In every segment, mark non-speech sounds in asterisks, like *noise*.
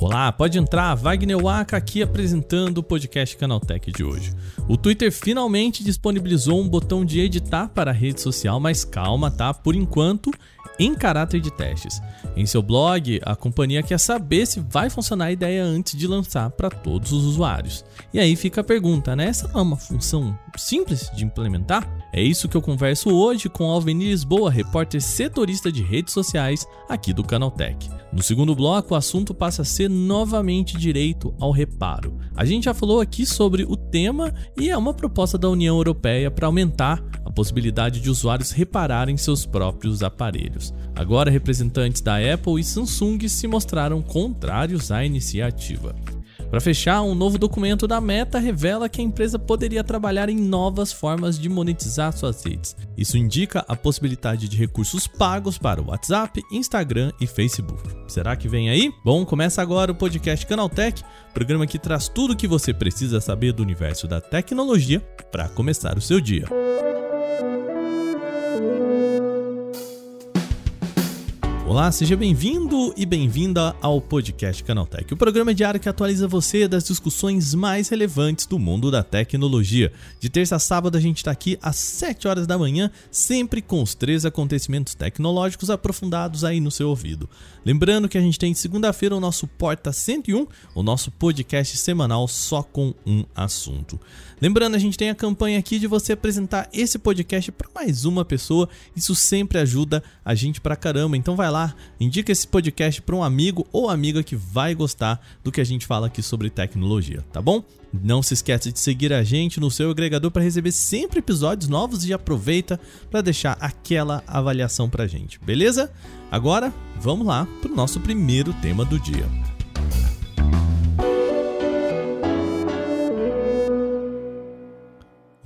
Olá, pode entrar, Wagner Waka aqui apresentando o podcast Canaltech de hoje. O Twitter finalmente disponibilizou um botão de editar para a rede social, mas calma, tá? Por enquanto, em caráter de testes. Em seu blog, a companhia quer saber se vai funcionar a ideia antes de lançar para todos os usuários. E aí fica a pergunta, né? Essa não é uma função simples de implementar? É isso que eu converso hoje com Alveni Lisboa, repórter setorista de redes sociais aqui do Canaltech. No segundo bloco, o assunto passa a ser novamente direito ao reparo. A gente já falou aqui sobre o tema e é uma proposta da União Europeia para aumentar a possibilidade de usuários repararem seus próprios aparelhos. Agora, representantes da Apple e Samsung se mostraram contrários à iniciativa. Para fechar, um novo documento da Meta revela que a empresa poderia trabalhar em novas formas de monetizar suas redes. Isso indica a possibilidade de recursos pagos para o WhatsApp, Instagram e Facebook. Será que vem aí? Bom, começa agora o podcast Canaltech, programa que traz tudo o que você precisa saber do universo da tecnologia para começar o seu dia. Olá, seja bem-vindo e bem-vinda ao podcast Canaltech, o programa diário que atualiza você das discussões mais relevantes do mundo da tecnologia. De terça a sábado a gente está aqui às 7 horas da manhã, sempre com os três acontecimentos tecnológicos aprofundados aí no seu ouvido. Lembrando que a gente tem segunda-feira o nosso Porta 101, o nosso podcast semanal só com um assunto. Lembrando, a gente tem a campanha aqui de você apresentar esse podcast para mais uma pessoa. Isso sempre ajuda a gente pra caramba. Então vai lá, indica esse podcast para um amigo ou amiga que vai gostar do que a gente fala aqui sobre tecnologia, tá bom? Não se esqueça de seguir a gente no seu agregador para receber sempre episódios novos e aproveita para deixar aquela avaliação pra gente, beleza? Agora, vamos lá pro nosso primeiro tema do dia.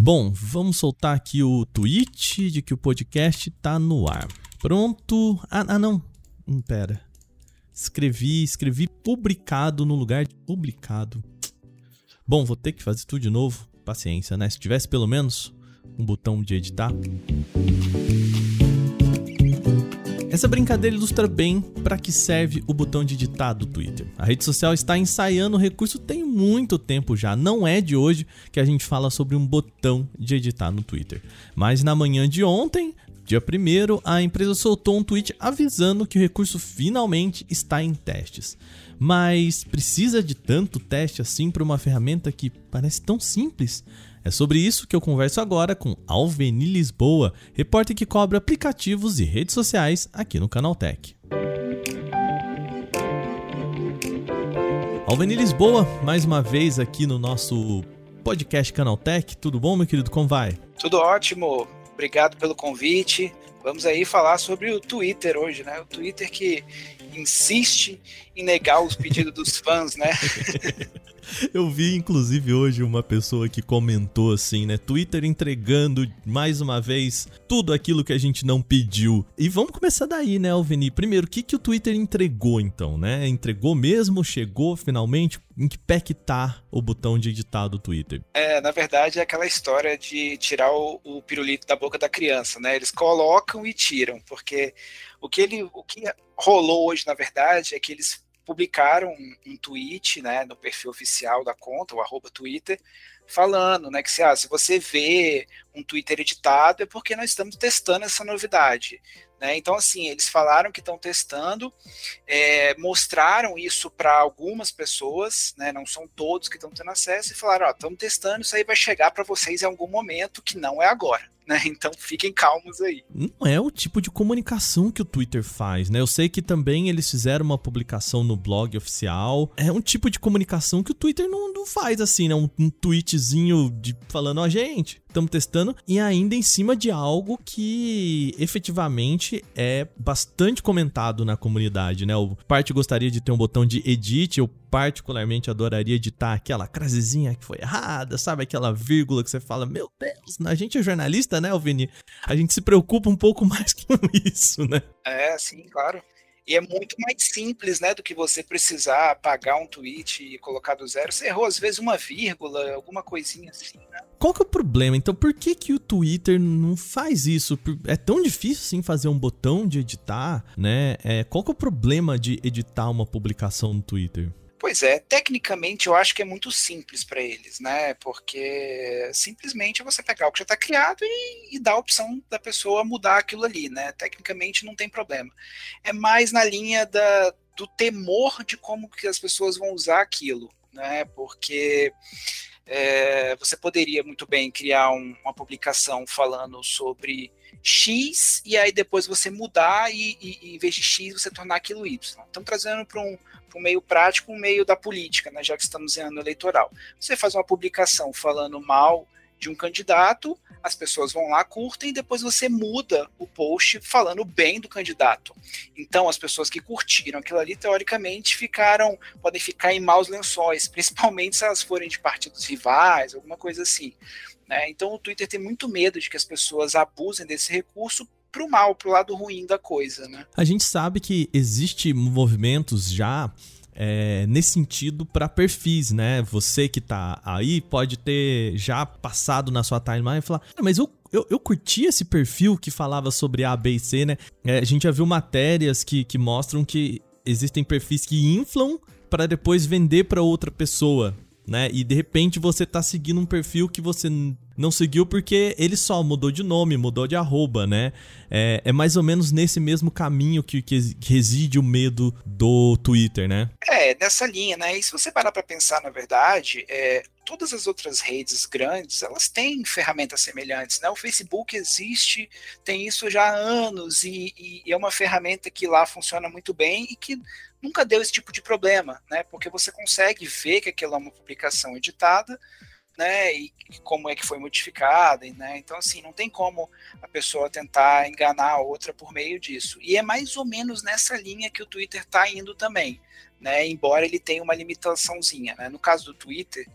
Bom, vamos soltar aqui o tweet de que o podcast tá no ar. Pronto. Ah, ah não. Hum, pera. Escrevi, escrevi publicado no lugar de publicado. Bom, vou ter que fazer tudo de novo. Paciência, né? Se tivesse pelo menos um botão de editar. Essa brincadeira ilustra bem para que serve o botão de editar do Twitter. A rede social está ensaiando o recurso tem muito tempo já, não é de hoje que a gente fala sobre um botão de editar no Twitter. Mas na manhã de ontem, dia 1 a empresa soltou um tweet avisando que o recurso finalmente está em testes. Mas precisa de tanto teste assim para uma ferramenta que parece tão simples? É sobre isso que eu converso agora com Alveni Lisboa, repórter que cobre aplicativos e redes sociais aqui no Canaltech. Alveni Lisboa, mais uma vez aqui no nosso podcast Canaltech. Tudo bom, meu querido? Como vai? Tudo ótimo. Obrigado pelo convite. Vamos aí falar sobre o Twitter hoje, né? O Twitter que insiste em negar os pedidos dos fãs, né? *laughs* *laughs* Eu vi, inclusive, hoje uma pessoa que comentou assim, né? Twitter entregando mais uma vez tudo aquilo que a gente não pediu. E vamos começar daí, né, Alveni? Primeiro, o que, que o Twitter entregou, então, né? Entregou mesmo? Chegou finalmente? Em que pé que tá o botão de editar do Twitter? É, na verdade, é aquela história de tirar o, o pirulito da boca da criança, né? Eles colocam e tiram, porque o que ele, o que rolou hoje, na verdade, é que eles publicaram um, um tweet né, no perfil oficial da conta, o arroba Twitter, falando né, que se, ah, se você vê um Twitter editado é porque nós estamos testando essa novidade. Né? Então, assim, eles falaram que estão testando, é, mostraram isso para algumas pessoas, né? não são todos que estão tendo acesso, e falaram: estamos testando, isso aí vai chegar para vocês em algum momento que não é agora *laughs* né? Então fiquem calmos aí. Não é o tipo de comunicação que o Twitter faz, né? Eu sei que também eles fizeram uma publicação no blog oficial. É um tipo de comunicação que o Twitter não, não faz assim, né? Um, um tweetzinho de falando, ó, oh, gente, estamos testando e ainda em cima de algo que efetivamente é bastante comentado na comunidade, né? O parte gostaria de ter um botão de edit, eu particularmente adoraria editar aquela crasezinha que foi errada, sabe? Aquela vírgula que você fala, meu Deus, a gente é jornalista, né, Alvini? A gente se preocupa um pouco *laughs* mais com isso, né? É, sim, claro. E é muito mais simples, né, do que você precisar apagar um tweet e colocar do zero. Você errou, às vezes, uma vírgula, alguma coisinha assim, né? Qual que é o problema? Então, por que que o Twitter não faz isso? É tão difícil, assim, fazer um botão de editar, né? É, qual que é o problema de editar uma publicação no Twitter? Pois é, tecnicamente eu acho que é muito simples para eles, né? Porque simplesmente é você pegar o que já está criado e, e, dar a opção da pessoa mudar aquilo ali, né? Tecnicamente não tem problema. É mais na linha da, do temor de como que as pessoas vão usar aquilo, né? Porque é, você poderia muito bem criar um, uma publicação falando sobre X e aí depois você mudar e, e, e em vez de X você tornar aquilo Y. Estamos trazendo para um para o meio prático, um meio da política, né, já que estamos em ano eleitoral. Você faz uma publicação falando mal de um candidato, as pessoas vão lá, curtem e depois você muda o post falando bem do candidato. Então, as pessoas que curtiram aquilo ali, teoricamente, ficaram, podem ficar em maus lençóis, *laughs* principalmente se elas forem de partidos rivais, alguma coisa assim. Né? Então, o Twitter tem muito medo de que as pessoas abusem desse recurso pro mal, pro lado ruim da coisa, né? A gente sabe que existe movimentos já é, nesse sentido para perfis, né? Você que tá aí pode ter já passado na sua timeline e falar, mas eu, eu, eu curti esse perfil que falava sobre A, B e C, né? É, a gente já viu matérias que, que mostram que existem perfis que inflam para depois vender para outra pessoa, né? E de repente você tá seguindo um perfil que você não seguiu porque ele só mudou de nome, mudou de arroba, né? É, é mais ou menos nesse mesmo caminho que, que, reside o medo do Twitter, né? É, nessa linha, né? E se você parar para pensar, na verdade, é, todas as outras redes grandes, elas têm ferramentas semelhantes, né? O Facebook existe, tem isso já há anos e, e é uma ferramenta que lá funciona muito bem e que nunca deu esse tipo de problema, né? Porque você consegue ver que aquela é uma publicação editada, né, e como é que foi modificada, né? Então assim, não tem como a pessoa tentar enganar a outra por meio disso. E é mais ou menos nessa linha que o Twitter está indo também, né? Embora ele tenha uma limitaçãozinha, né? No caso do Twitter,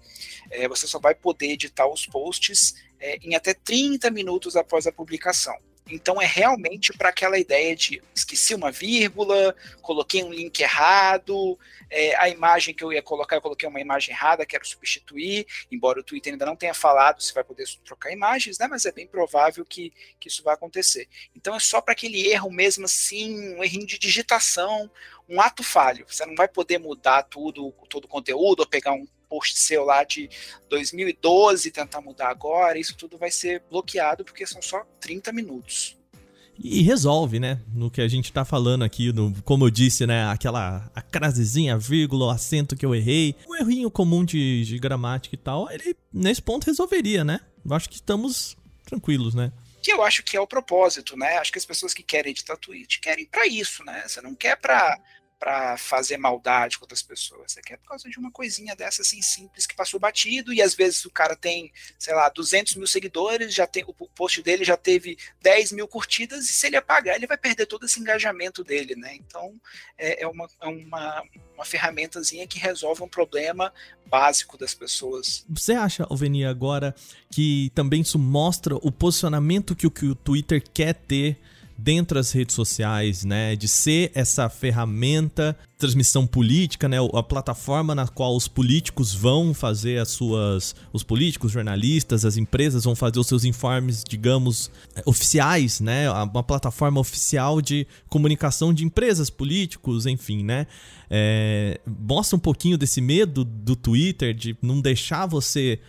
é, você só vai poder editar os posts é, em até 30 minutos após a publicação. Então é realmente para aquela ideia de esqueci uma vírgula, coloquei um link errado, é, a imagem que eu ia colocar, eu coloquei uma imagem errada, quero substituir, embora o Twitter ainda não tenha falado se vai poder trocar imagens, né? Mas é bem provável que, que isso vai acontecer. Então é só para aquele erro mesmo assim, um errinho de digitação, um ato falho. Você não vai poder mudar tudo, todo o conteúdo, ou pegar um post seu lá de 2012 tentar mudar agora, isso tudo vai ser bloqueado porque são só 30 minutos. E resolve, né? No que a gente tá falando aqui, no, como eu disse, né? Aquela a crasezinha, a vírgula, o acento que eu errei, um errinho comum de, de gramática e tal, ele nesse ponto resolveria, né? Eu acho que estamos tranquilos, né? Que eu acho que é o propósito, né? Acho que as pessoas que querem editar tweet querem para isso, né? Você não quer para para fazer maldade com outras pessoas. Você quer por causa de uma coisinha dessa assim simples que passou batido e às vezes o cara tem, sei lá, 200 mil seguidores, já tem o post dele já teve 10 mil curtidas e se ele apagar ele vai perder todo esse engajamento dele, né? Então é, é uma, é uma, uma ferramentazinha que resolve um problema básico das pessoas. Você acha, Alveni, agora que também isso mostra o posicionamento que o, que o Twitter quer ter dentro das redes sociais, né, de ser essa ferramenta transmissão política, né, a plataforma na qual os políticos vão fazer as suas, os políticos, jornalistas, as empresas vão fazer os seus informes, digamos, oficiais, né, uma plataforma oficial de comunicação de empresas, políticos, enfim, né, é, mostra um pouquinho desse medo do Twitter de não deixar você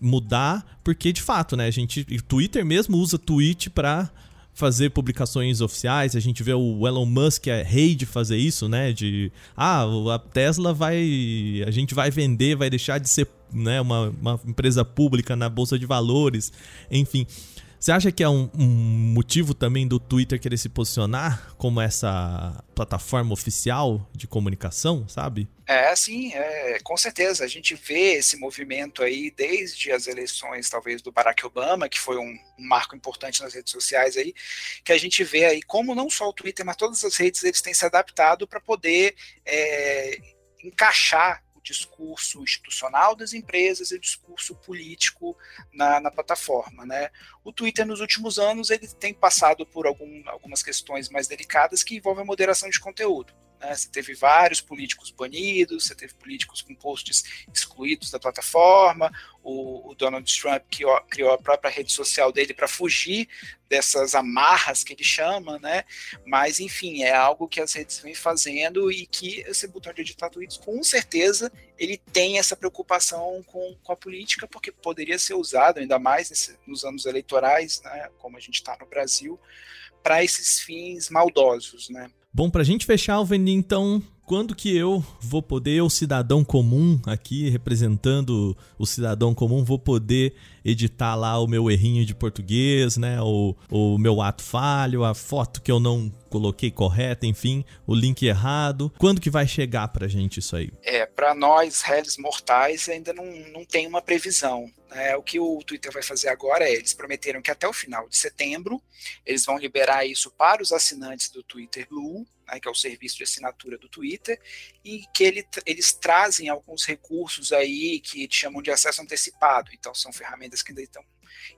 mudar, porque de fato, né, a gente, o Twitter mesmo usa tweet para fazer publicações oficiais. A gente vê o Elon Musk é rei de fazer isso, né? De ah, a Tesla vai, a gente vai vender, vai deixar de ser, né, uma, uma empresa pública na bolsa de valores, enfim. Você acha que é um, um, motivo também do Twitter querer se posicionar como essa plataforma oficial de comunicação, sabe? É, sim, é, com certeza. A gente vê esse movimento aí desde as eleições, talvez, do Barack Obama, que foi um, um marco importante nas redes sociais aí, que a gente vê aí como não só o Twitter, mas todas as redes eles têm se adaptado para poder é, encaixar discurso institucional das empresas e discurso político na, na plataforma. Né? O Twitter, nos últimos anos, ele tem passado por algum, algumas questões mais delicadas que envolvem a moderação de conteúdo. Né? Você teve vários políticos banidos, você teve políticos com posts excluídos da plataforma, o, o Donald Trump criou, criou, a própria rede social dele para fugir dessas amarras que ele chama, né? Mas, enfim, é algo que as redes vêm fazendo e que esse botão de editar tweets, com certeza, ele tem essa preocupação com, com a política, porque poderia ser usado, ainda mais nesse, nos anos eleitorais, né? Como a gente está no Brasil, para esses fins maldosos, né? Bom, para a gente fechar, Alveni, então, quando que eu vou poder, o cidadão comum aqui, representando o cidadão comum, vou poder editar lá o meu errinho de português, né? O, o meu ato falho, a foto que eu não coloquei correta, enfim, o link errado. Quando que vai chegar pra gente isso aí? É, para nós, réis mortais, ainda não, não tem uma previsão. É, o que o Twitter vai fazer agora é, eles prometeram que até o final de setembro, eles vão liberar isso para os assinantes do Twitter Blue, né, que é o serviço de assinatura do Twitter, e que ele, eles trazem alguns recursos aí que chamam de acesso antecipado. Então, são ferramentas que ainda estão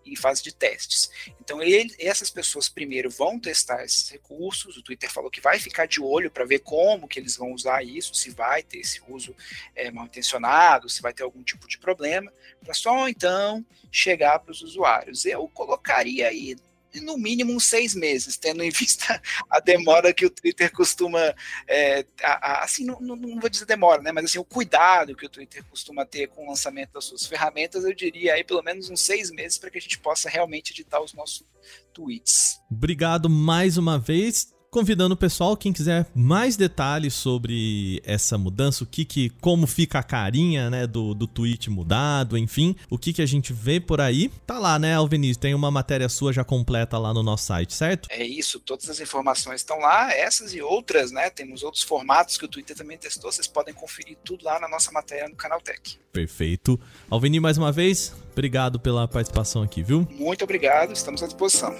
em fase de testes. Então, ele, essas pessoas primeiro vão testar esses recursos. O Twitter falou que vai ficar de olho para ver como que eles vão usar isso, se vai ter esse uso é, mal intencionado, se vai ter algum tipo de problema, para só então chegar para os usuários. Eu colocaria aí no mínimo uns seis meses, tendo em *laughs* vista a demora que o Twitter costuma, é, a, a, assim, não, não, vou dizer demora, né, mas assim, o cuidado que o Twitter costuma ter com o lançamento das suas ferramentas, eu diria aí pelo menos uns seis meses para que a gente possa realmente editar os nossos tweets. Obrigado mais uma vez convidando o pessoal, quem quiser mais detalhes sobre essa mudança, o que que, como fica a carinha, né, do, do tweet mudado, enfim, o que que a gente vê por aí, tá lá, né, Alveniz, tem uma matéria sua já completa lá no nosso site, certo? É isso, todas as informações estão lá, essas e outras, né, temos outros formatos que o Twitter também testou, vocês podem conferir tudo lá na nossa matéria no Canal Tech. Perfeito. Alveni, mais uma vez, obrigado pela participação aqui, viu? Muito obrigado, estamos à disposição.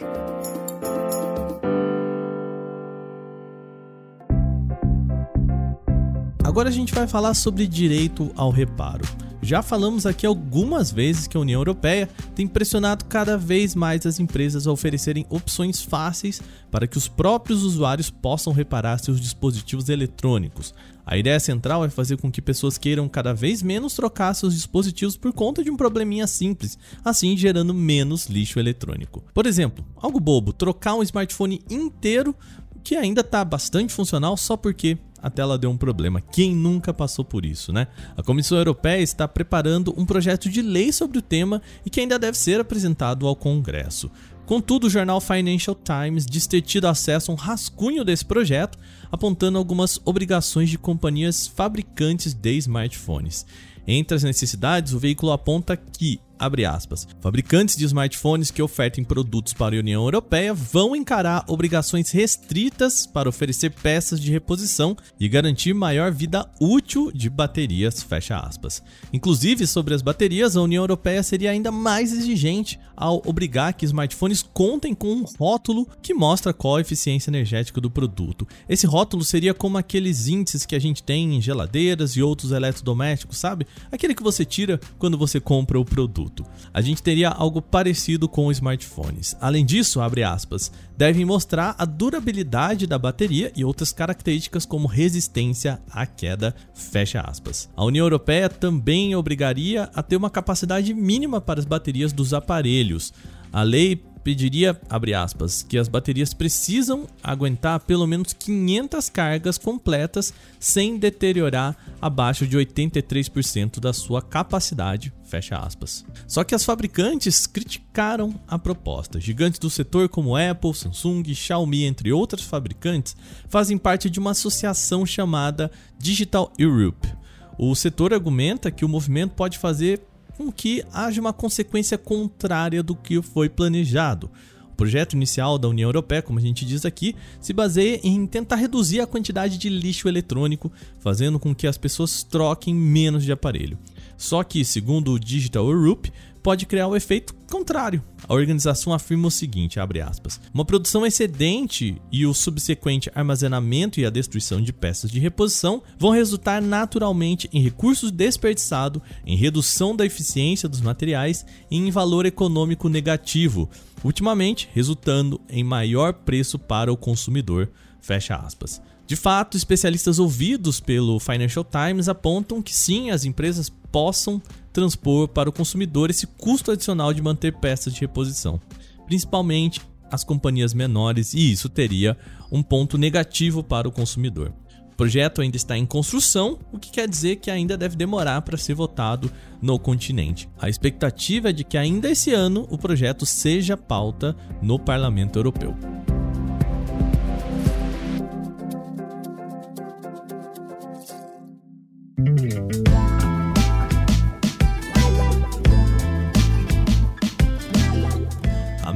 Agora a gente vai falar sobre direito ao reparo. Já falamos aqui algumas vezes que a União Europeia tem pressionado cada vez mais as empresas a oferecerem opções fáceis para que os próprios usuários possam reparar seus dispositivos eletrônicos. A ideia central é fazer com que pessoas queiram cada vez menos trocar seus dispositivos por conta de um probleminha simples, assim gerando menos lixo eletrônico. Por exemplo, algo bobo, trocar um smartphone inteiro que ainda está bastante funcional só porque a tela deu um problema. Quem nunca passou por isso, né? A Comissão Europeia está preparando um projeto de lei sobre o tema e que ainda deve ser apresentado ao Congresso. Contudo, o jornal Financial Times diz ter tido acesso a um rascunho desse projeto, apontando algumas obrigações de companhias fabricantes de smartphones. Entre as necessidades, o veículo aponta que aspas. Fabricantes de smartphones que ofertem produtos para a União Europeia vão encarar obrigações restritas para oferecer peças de reposição e garantir maior vida útil de baterias. Inclusive, sobre as baterias, a União Europeia seria ainda mais exigente ao obrigar que smartphones contem com um rótulo que mostra qual a eficiência energética do produto. Esse rótulo seria como aqueles índices que a gente tem em geladeiras e outros eletrodomésticos, sabe? Aquele que você tira quando você compra o produto produto. A gente teria algo parecido com smartphones. Além disso, aspas, devem mostrar a durabilidade da bateria e outras características como resistência à queda. A União Europeia também obrigaria a ter uma capacidade mínima para as baterias dos aparelhos. A lei pediria, abre aspas, que as baterias precisam aguentar pelo menos 500 cargas completas sem deteriorar abaixo de 83% da sua capacidade, fecha aspas. Só que as fabricantes criticaram a proposta. Gigantes do setor como Apple, Samsung, Xiaomi, entre outros fabricantes, fazem parte de uma associação chamada Digital Europe. O setor argumenta que o movimento pode fazer com que haja uma consequência contrária do que foi planejado. O projeto inicial da União Europeia, como a gente diz aqui, se baseia em tentar reduzir a quantidade de lixo eletrônico, fazendo com que as pessoas troquem menos de aparelho. Só que, segundo o Digital Europe, pode criar o efeito contrário. A organização afirma o seguinte, aspas, uma produção excedente e o subsequente armazenamento e a destruição de peças de reposição vão resultar naturalmente em recursos desperdiçados, em redução da eficiência dos materiais e em valor econômico negativo, ultimamente resultando em maior preço para o consumidor, fecha aspas. De fato, especialistas ouvidos pelo Financial Times apontam que sim, as empresas possam transpor para o consumidor esse custo adicional de manter peças de reposição, principalmente as companhias menores, e isso teria um ponto negativo para o consumidor. O projeto ainda está em construção, o que quer dizer que ainda deve demorar para ser votado no continente. A expectativa é de que ainda esse ano o projeto seja pauta no Parlamento Europeu.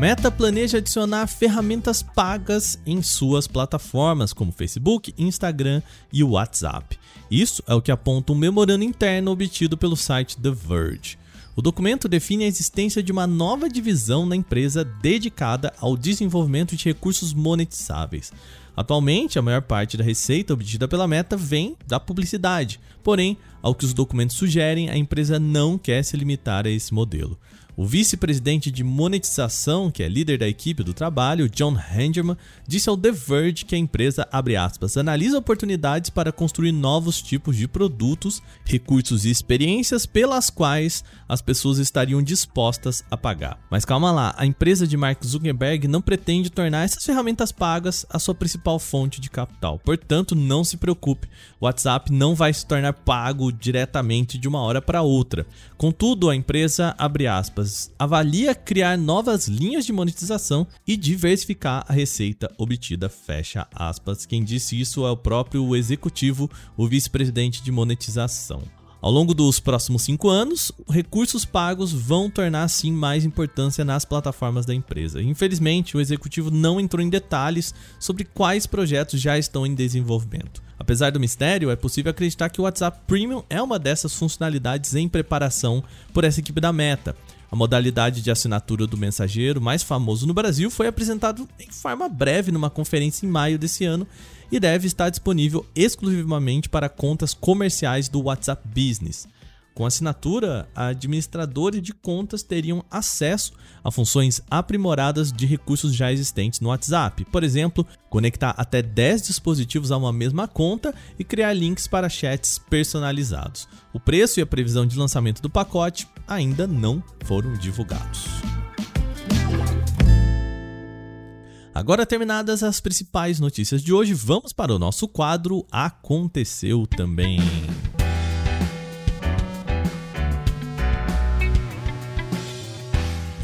Meta planeja adicionar ferramentas pagas em suas plataformas, como Facebook, Instagram e WhatsApp. Isso é o que aponta um memorando interno obtido pelo site The Verge. O documento define a existência de uma nova divisão na empresa dedicada ao desenvolvimento de recursos monetizáveis. Atualmente, a maior parte da receita obtida pela Meta vem da publicidade. Porém, ao que os documentos sugerem, a empresa não quer se limitar a esse modelo. O vice-presidente de monetização, que é líder da equipe do trabalho, John Henderman, disse ao The Verge que a empresa, aspas, analisa oportunidades para construir novos tipos de produtos, recursos e experiências pelas quais as pessoas estariam dispostas a pagar. Mas calma lá, a empresa de Mark Zuckerberg não pretende tornar essas ferramentas pagas a sua principal fonte de capital. Portanto, não se preocupe, o WhatsApp não vai se tornar pago diretamente de uma hora para outra. Contudo, a empresa, abre aspas, avalia criar novas linhas de monetização e diversificar a receita obtida, fecha aspas. Quem disse isso é o próprio executivo, o vice-presidente de monetização. Ao longo dos próximos cinco anos, recursos pagos vão tornar sim mais importância nas plataformas da empresa. Infelizmente, o executivo não entrou em detalhes sobre quais projetos já estão em desenvolvimento. Apesar do mistério, é possível acreditar que o WhatsApp Premium é uma dessas funcionalidades em preparação por essa equipe da Meta. A modalidade de assinatura do mensageiro mais famoso no Brasil foi apresentado em forma breve numa conferência em maio desse ano e deve estar disponível exclusivamente para contas comerciais do WhatsApp Business. Com assinatura, administradores de contas teriam acesso a funções aprimoradas de recursos já existentes no WhatsApp. Por exemplo, conectar até 10 dispositivos a uma mesma conta e criar links para chats personalizados. O preço e a previsão de lançamento do pacote ainda não foram divulgados. Agora terminadas as principais notícias de hoje, vamos para o nosso quadro Aconteceu também.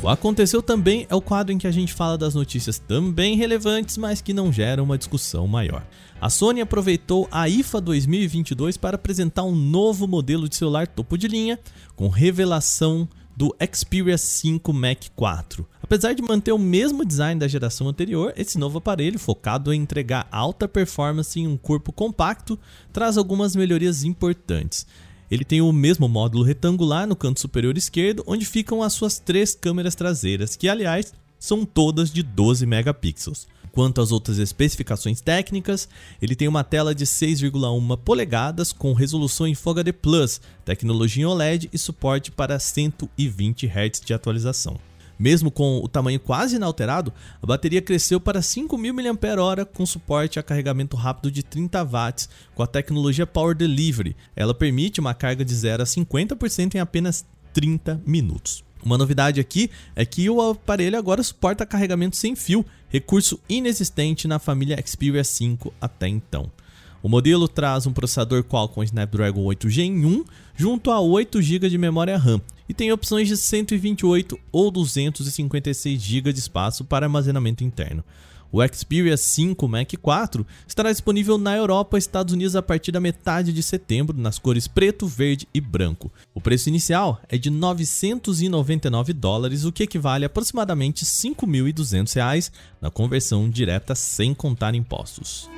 O Aconteceu também é o quadro em que a gente fala das notícias também relevantes, mas que não geram uma discussão maior. A Sony aproveitou a IFA 2022 para apresentar um novo modelo de celular topo de linha, com revelação do Xperia 5 Mac 4. Apesar de manter o mesmo design da geração anterior, esse novo aparelho, focado em entregar alta performance em um corpo compacto, traz algumas melhorias importantes. Ele tem o mesmo módulo retangular no canto superior esquerdo, onde ficam as suas três câmeras traseiras, que aliás são todas de 12 megapixels. Quanto às outras especificações técnicas, ele tem uma tela de 6,1 polegadas com resolução em Full HD tecnologia OLED e suporte para 120 Hz de atualização. Mesmo com o tamanho quase inalterado, a bateria cresceu para 5.000 mAh com suporte a carregamento rápido de 30 watts com a tecnologia Power Delivery. Ela permite uma carga de 0 a 50% em apenas 30 minutos. Uma novidade aqui é que o aparelho agora suporta carregamento sem fio, recurso inexistente na família Xperia 5 até então. O modelo traz um processador Qualcomm Snapdragon 8 Gen 1 junto a 8 GB de memória RAM e tem opções de 128 ou 256 GB de espaço para armazenamento interno. O Xperia 5 Mac 4 estará disponível na Europa e Estados Unidos a partir da metade de setembro nas cores preto, verde e branco. O preço inicial é de 999 dólares, o que equivale a aproximadamente 5.200 reais na conversão direta sem contar impostos.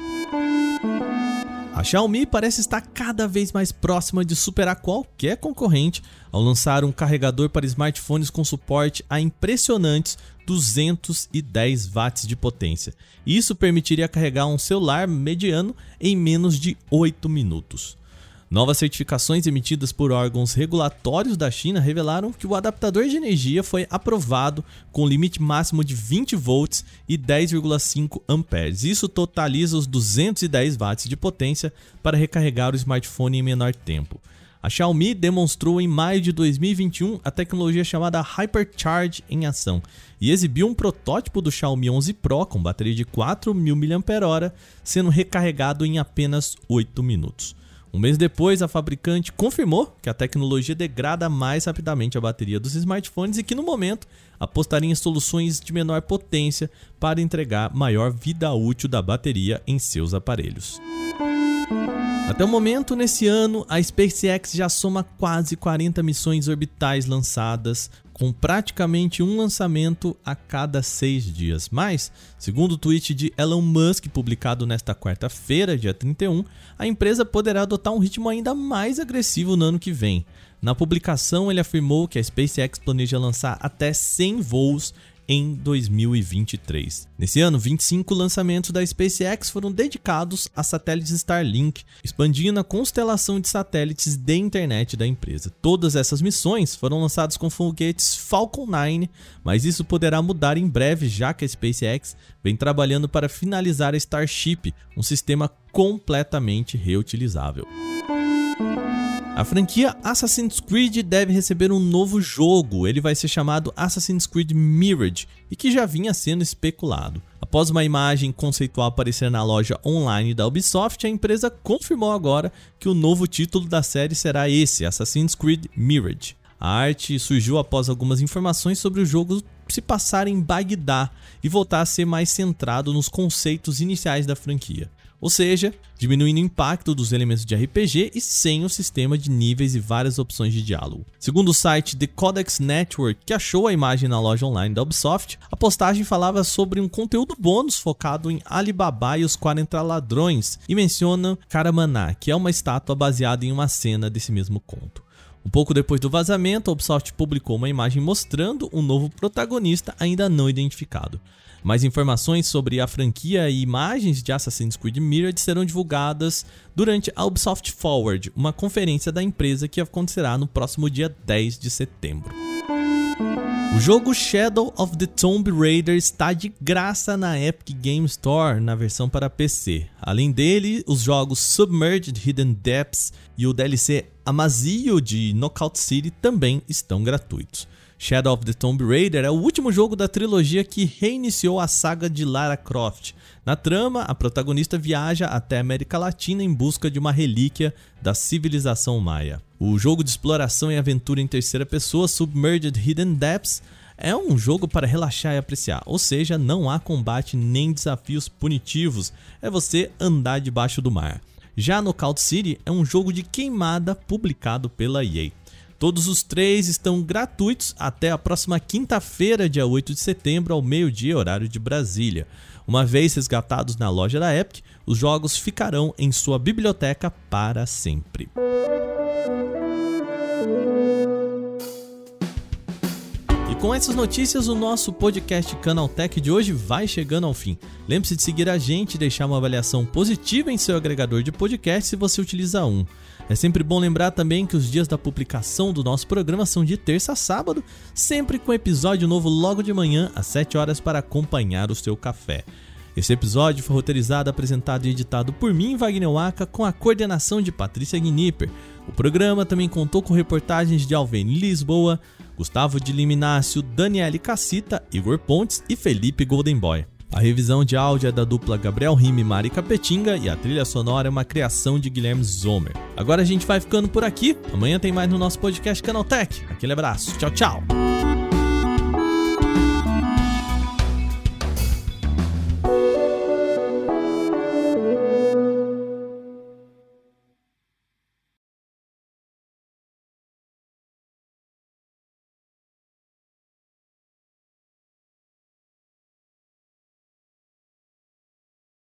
A Xiaomi parece estar cada vez mais próxima de superar qualquer concorrente ao lançar um carregador para smartphones com suporte a impressionantes 210 watts de potência. Isso permitiria carregar um celular mediano em menos de 8 minutos. Novas certificações emitidas por órgãos regulatórios da China revelaram que o adaptador de energia foi aprovado com limite máximo de 20 volts e 10,5 amperes. Isso totaliza os 210 watts de potência para recarregar o smartphone em menor tempo. A Xiaomi demonstrou em maio de 2021 a tecnologia chamada Hypercharge em ação e exibiu um protótipo do Xiaomi 11 Pro com bateria de 4.000 mAh sendo recarregado em apenas 8 minutos. Um mês depois, a fabricante confirmou que a tecnologia degrada mais rapidamente a bateria dos smartphones e que, no momento, apostaria em soluções de menor potência para entregar maior vida útil da bateria em seus aparelhos. Até o momento, nesse ano, a SpaceX já soma quase 40 missões orbitais lançadas, com praticamente um lançamento a cada seis dias. Mas, segundo o tweet de Elon Musk publicado nesta quarta-feira, dia 31, a empresa poderá adotar um ritmo ainda mais agressivo no ano que vem. Na publicação, ele afirmou que a SpaceX planeja lançar até 100 voos em 2023. Nesse ano, 25 lançamentos da SpaceX foram dedicados a satélites Starlink, expandindo a constelação de satélites de internet da empresa. Todas essas missões foram lançadas com foguetes Falcon 9, mas isso poderá mudar em breve, já que a SpaceX vem trabalhando para finalizar a Starship, um sistema completamente reutilizável. A franquia Assassin's Creed deve receber um novo jogo. Ele vai ser chamado Assassin's Creed Mirage e que já vinha sendo especulado. Após uma imagem conceitual aparecer na loja online da Ubisoft, a empresa confirmou agora que o novo título da série será esse, Assassin's Creed Mirage. A arte surgiu após algumas informações sobre o jogo se passar em Bagdá e voltar a ser mais centrado nos conceitos iniciais da franquia ou seja, diminuindo o impacto dos elementos de RPG e sem o sistema de níveis e várias opções de diálogo. Segundo o site The Codex Network, que achou a imagem na loja online da Ubisoft, a postagem falava sobre um conteúdo bônus focado em Alibaba e os 40 ladrões e menciona Karamaná, que é uma estátua baseada em uma cena desse mesmo conto. Um pouco depois do vazamento, a Ubisoft publicou uma imagem mostrando um novo protagonista ainda não identificado. Mais informações sobre a franquia e imagens de Assassin's Creed Mirage serão divulgadas durante a Ubisoft Forward, uma conferência da empresa que acontecerá no próximo dia 10 de setembro. O jogo Shadow of the Tomb Raider está de graça na Epic Game Store na versão para PC. Além dele, os jogos Submerged Hidden Depths e o DLC Amazio de Knockout City também estão gratuitos. Shadow of the Tomb Raider é o último jogo da trilogia que reiniciou a saga de Lara Croft. Na trama, a protagonista viaja até a América Latina em busca de uma relíquia da civilização maia. O jogo de exploração e aventura em terceira pessoa, Submerged Hidden Depths, é um jogo para relaxar e apreciar, ou seja, não há combate nem desafios punitivos, é você andar debaixo do mar. Já no Cloud City é um jogo de queimada publicado pela EA. Todos os três estão gratuitos até a próxima quinta-feira, dia 8 de setembro, ao meio-dia, horário de Brasília. Uma vez resgatados na loja da Epic, os jogos ficarão em sua biblioteca para sempre. com essas notícias, o nosso podcast Canaltech de hoje vai chegando ao fim. Lembre-se de seguir a gente e deixar uma avaliação positiva em seu agregador de podcast se você utiliza um. É sempre bom lembrar também que os dias da publicação do nosso programa são de terça a sábado, sempre com episódio novo logo de manhã, às 7 horas, para acompanhar o seu café. Esse episódio foi roteirizado, apresentado e editado por mim, Wagner Waka, com a coordenação de Patrícia Gnipper. O programa também contou com reportagens de Alvene Lisboa, Gustavo de Liminácio, Daniele Cassita, Igor Pontes e Felipe Goldenboy. A revisão de áudio é da dupla Gabriel Rime e Mari Capetinga e a trilha sonora é uma criação de Guilherme Zomer. Agora a gente vai ficando por aqui. Amanhã tem mais no nosso podcast Canaltech. Aquele abraço. Tchau, tchau.